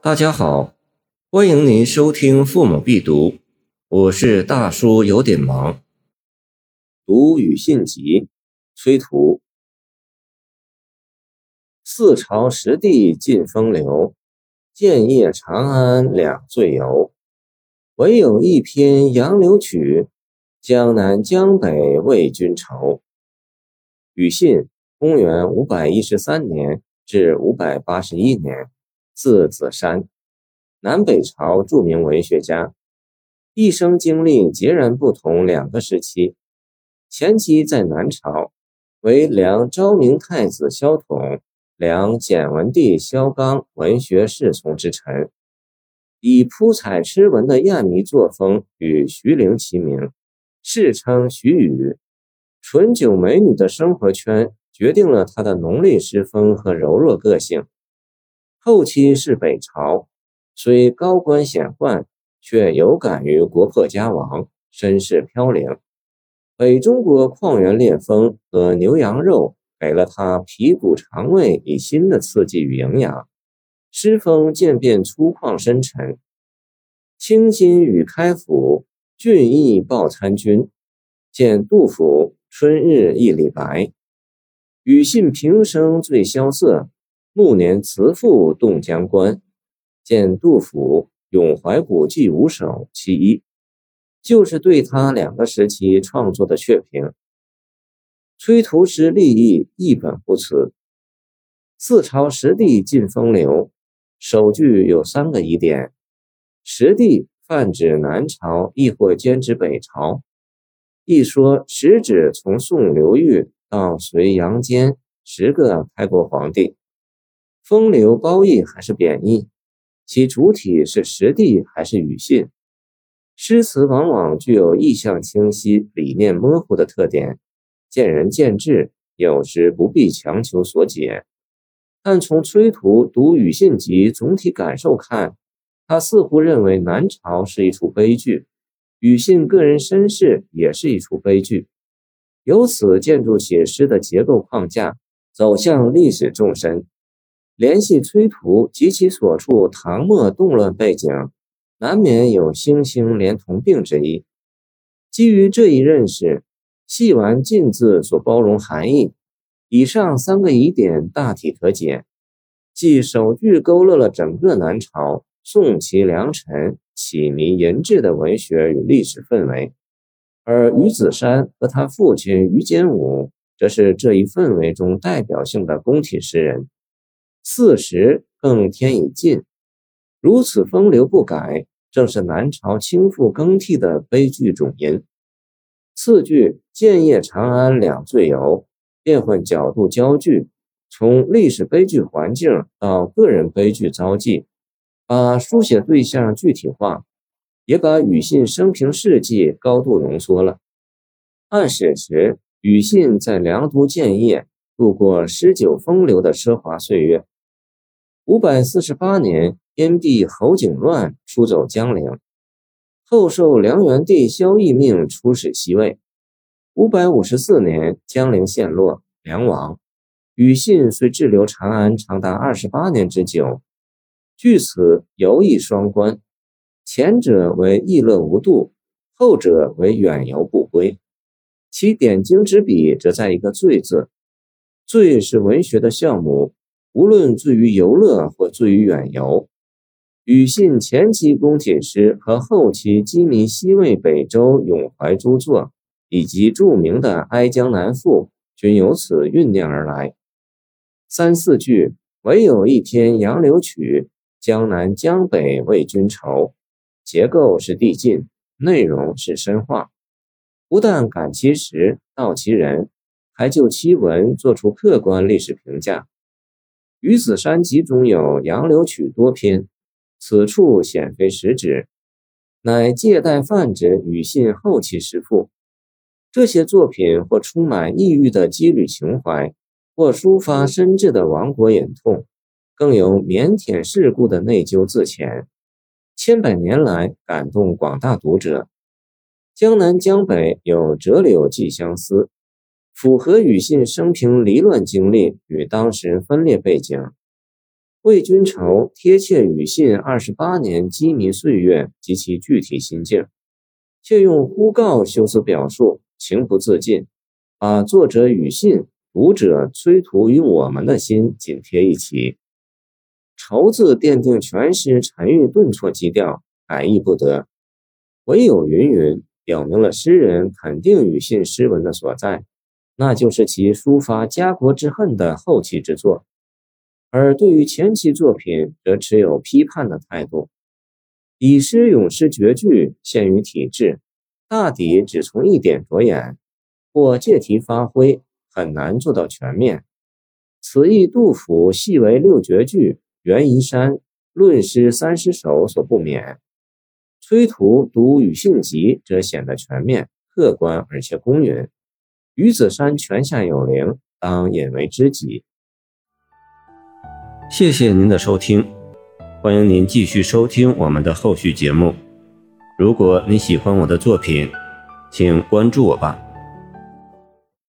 大家好，欢迎您收听《父母必读》，我是大叔，有点忙。读与信集，崔涂。四朝十帝尽风流，建业长安两最游。唯有一篇杨柳曲，江南江北为君愁。与信，公元五百一十三年至五百八十一年，字子山，南北朝著名文学家，一生经历截然不同两个时期。前期在南朝，为梁昭明太子萧统、梁简文帝萧纲文学侍从之臣，以铺彩诗文的艳靡作风与徐陵齐名，世称徐语。醇酒美女的生活圈决定了他的浓烈诗风和柔弱个性。后期是北朝，虽高官显宦，却有感于国破家亡，身世飘零。北中国旷原烈风和牛羊肉给了他皮骨肠胃以新的刺激与营养，诗风渐变粗犷深沉。清新与开府，俊逸报参军。见杜甫《春日忆李白》。与信平生最萧瑟，暮年辞赋动江关。见杜甫《咏怀古迹五首》其一。就是对他两个时期创作的确评。崔涂诗立意一本不辞。四朝十帝尽风流，首句有三个疑点：十帝泛指南朝，亦或兼指北朝？一说实指从宋刘裕到隋杨坚十个开国皇帝。风流褒义还是贬义？其主体是实地还是庾信？诗词往往具有意象清晰、理念模糊的特点，见仁见智，有时不必强求所解。但从崔涂读庾信集总体感受看，他似乎认为南朝是一出悲剧，庾信个人身世也是一出悲剧，由此建筑起诗的结构框架，走向历史纵深，联系崔涂及其所处唐末动乱背景。难免有星星连同病之意。基于这一认识，细玩“晋”字所包容含义，以上三个疑点大体可解。即首句勾勒了整个南朝宋齐梁陈启明淫志的文学与历史氛围，而于子山和他父亲于坚武，则是这一氛围中代表性的宫体诗人。四时更添以晋。如此风流不改，正是南朝倾覆更替的悲剧种因。次句“建业长安两最游”，变换角度焦距，从历史悲剧环境到个人悲剧遭际，把书写对象具体化，也把庾信生平事迹高度浓缩了。按史实，庾信在梁都建业度过诗酒风流的奢华岁月。五百四十八年。燕帝侯景乱出走江陵，后受梁元帝萧绎命出使西魏。五百五十四年，江陵陷落，梁亡。庾信虽滞留长安长达二十八年之久，据此游艺双关，前者为逸乐无度，后者为远游不归。其点睛之笔，则在一个“醉”字。醉是文学的项目，无论醉于游乐或醉于远游。庾信前期宫体诗和后期鸡鸣西魏北周咏怀诸作，以及著名的《哀江南赋》，均由此酝酿而来。三四句唯有一篇杨柳曲，江南江北为君愁，结构是递进，内容是深化，不但感其时，道其人，还就其文做出客观历史评价。于子山集中有杨柳曲多篇。此处显非实指，乃借代泛指庾信后期诗赋。这些作品或充满异域的羁旅情怀，或抒发深挚的亡国隐痛，更有腼腆世故的内疚自遣，千百年来感动广大读者。江南江北有折柳寄相思，符合庾信生平离乱经历与当时分裂背景。魏君愁贴切语信二十八年羁縻岁月及其具体心境，却用呼告修辞表述，情不自禁，把作者语信、读者崔涂与我们的心紧贴一起。愁字奠定全诗沉郁顿挫基调，改易不得。唯有云云表明了诗人肯定语信诗文的所在，那就是其抒发家国之恨的后期之作；而对于前期作品，则持有批判的态度。以诗咏诗绝句限于体制，大抵只从一点着眼，或借题发挥，很难做到全面。此意杜甫系为六绝句。袁夷山论诗三十首所不免，崔涂读语信集则显得全面、客观而且公允。于子山泉下有灵，当引为知己。谢谢您的收听，欢迎您继续收听我们的后续节目。如果你喜欢我的作品，请关注我吧。